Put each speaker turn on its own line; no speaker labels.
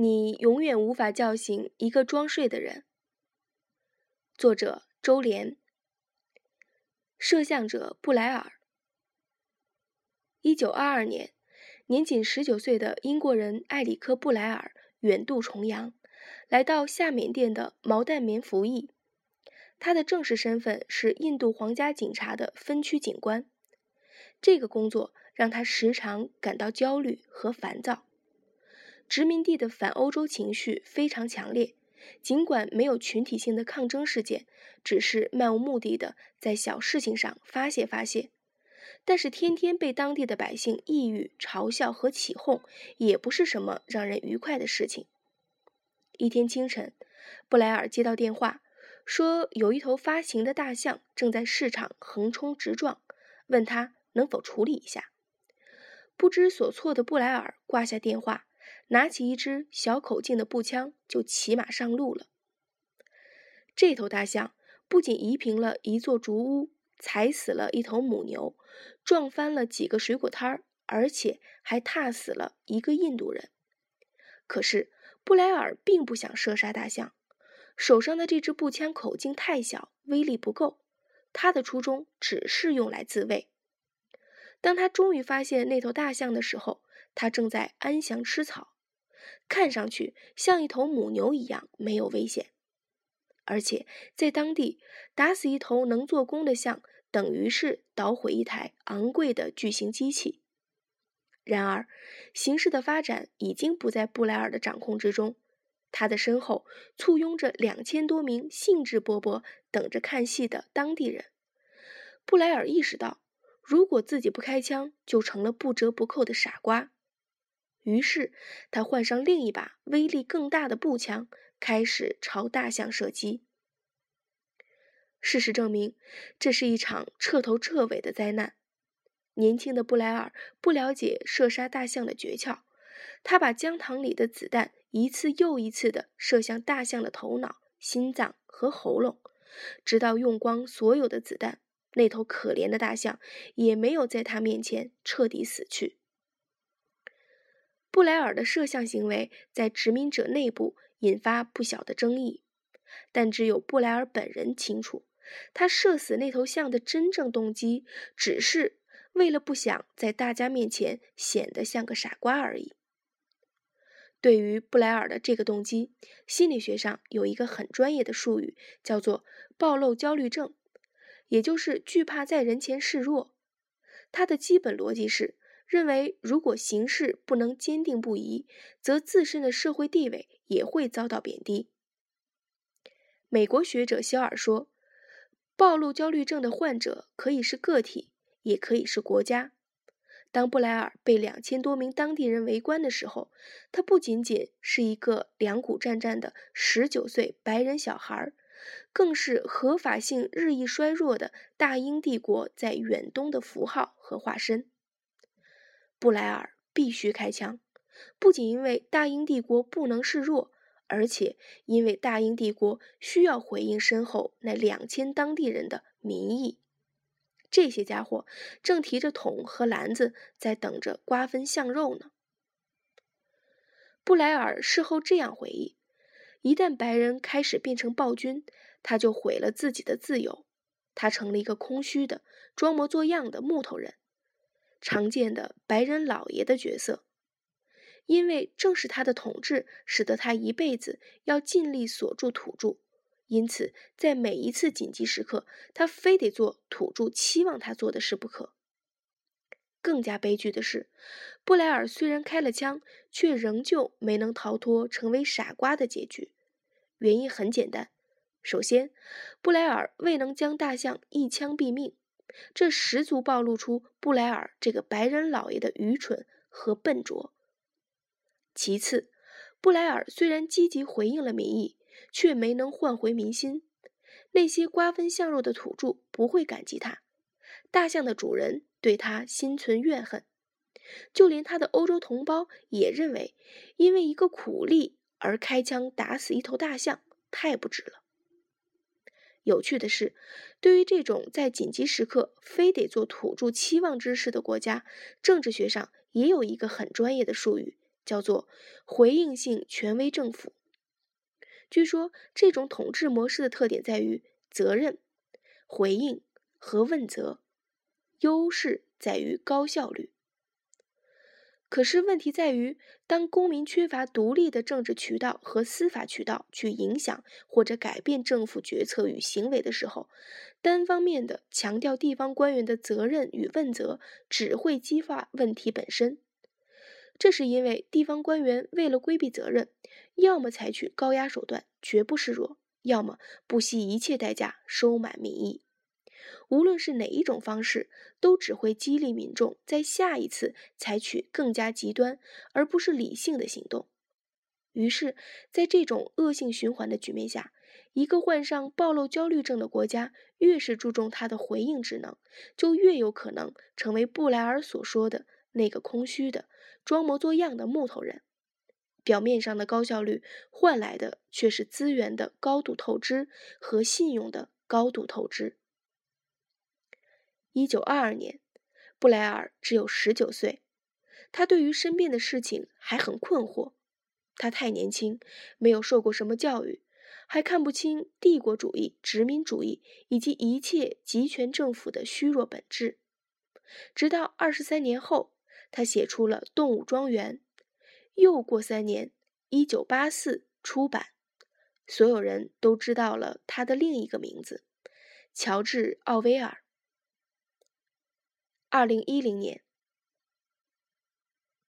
你永远无法叫醒一个装睡的人。作者：周濂，摄像者：布莱尔。一九二二年，年仅十九岁的英国人埃里克·布莱尔远渡重洋，来到下缅甸的毛淡棉服役。他的正式身份是印度皇家警察的分区警官。这个工作让他时常感到焦虑和烦躁。殖民地的反欧洲情绪非常强烈，尽管没有群体性的抗争事件，只是漫无目的的在小事情上发泄发泄，但是天天被当地的百姓抑郁、嘲笑和起哄，也不是什么让人愉快的事情。一天清晨，布莱尔接到电话，说有一头发情的大象正在市场横冲直撞，问他能否处理一下。不知所措的布莱尔挂下电话。拿起一支小口径的步枪，就骑马上路了。这头大象不仅移平了一座竹屋，踩死了一头母牛，撞翻了几个水果摊儿，而且还踏死了一个印度人。可是布莱尔并不想射杀大象，手上的这支步枪口径太小，威力不够。他的初衷只是用来自卫。当他终于发现那头大象的时候，他正在安详吃草。看上去像一头母牛一样没有危险，而且在当地打死一头能做工的象，等于是捣毁一台昂贵的巨型机器。然而，形势的发展已经不在布莱尔的掌控之中，他的身后簇拥着两千多名兴致勃勃等着看戏的当地人。布莱尔意识到，如果自己不开枪，就成了不折不扣的傻瓜。于是，他换上另一把威力更大的步枪，开始朝大象射击。事实证明，这是一场彻头彻尾的灾难。年轻的布莱尔不了解射杀大象的诀窍，他把浆塘里的子弹一次又一次地射向大象的头脑、心脏和喉咙，直到用光所有的子弹，那头可怜的大象也没有在他面前彻底死去。布莱尔的摄像行为在殖民者内部引发不小的争议，但只有布莱尔本人清楚，他射死那头象的真正动机只是为了不想在大家面前显得像个傻瓜而已。对于布莱尔的这个动机，心理学上有一个很专业的术语，叫做“暴露焦虑症”，也就是惧怕在人前示弱。它的基本逻辑是。认为，如果形势不能坚定不移，则自身的社会地位也会遭到贬低。美国学者肖尔说：“暴露焦虑症的患者可以是个体，也可以是国家。”当布莱尔被两千多名当地人围观的时候，他不仅仅是一个两股战战的十九岁白人小孩，更是合法性日益衰弱的大英帝国在远东的符号和化身。布莱尔必须开枪，不仅因为大英帝国不能示弱，而且因为大英帝国需要回应身后那两千当地人的民意。这些家伙正提着桶和篮子在等着瓜分象肉呢。布莱尔事后这样回忆：一旦白人开始变成暴君，他就毁了自己的自由，他成了一个空虚的、装模作样的木头人。常见的白人老爷的角色，因为正是他的统治，使得他一辈子要尽力锁住土著，因此在每一次紧急时刻，他非得做土著期望他做的事不可。更加悲剧的是，布莱尔虽然开了枪，却仍旧没能逃脱成为傻瓜的结局。原因很简单，首先，布莱尔未能将大象一枪毙命。这十足暴露出布莱尔这个白人老爷的愚蠢和笨拙。其次，布莱尔虽然积极回应了民意，却没能换回民心。那些瓜分象肉的土著不会感激他，大象的主人对他心存怨恨，就连他的欧洲同胞也认为，因为一个苦力而开枪打死一头大象太不值了。有趣的是，对于这种在紧急时刻非得做土著期望之事的国家，政治学上也有一个很专业的术语，叫做回应性权威政府。据说这种统治模式的特点在于责任、回应和问责，优势在于高效率。可是问题在于，当公民缺乏独立的政治渠道和司法渠道去影响或者改变政府决策与行为的时候，单方面的强调地方官员的责任与问责，只会激化问题本身。这是因为地方官员为了规避责任，要么采取高压手段，绝不示弱；要么不惜一切代价收买民意。无论是哪一种方式，都只会激励民众在下一次采取更加极端而不是理性的行动。于是，在这种恶性循环的局面下，一个患上暴露焦虑症的国家，越是注重它的回应职能，就越有可能成为布莱尔所说的那个空虚的、装模作样的木头人。表面上的高效率换来的却是资源的高度透支和信用的高度透支。一九二二年，布莱尔只有十九岁，他对于身边的事情还很困惑。他太年轻，没有受过什么教育，还看不清帝国主义、殖民主义以及一切集权政府的虚弱本质。直到二十三年后，他写出了《动物庄园》。又过三年，一九八四出版，所有人都知道了他的另一个名字——乔治·奥威尔。二零一零年，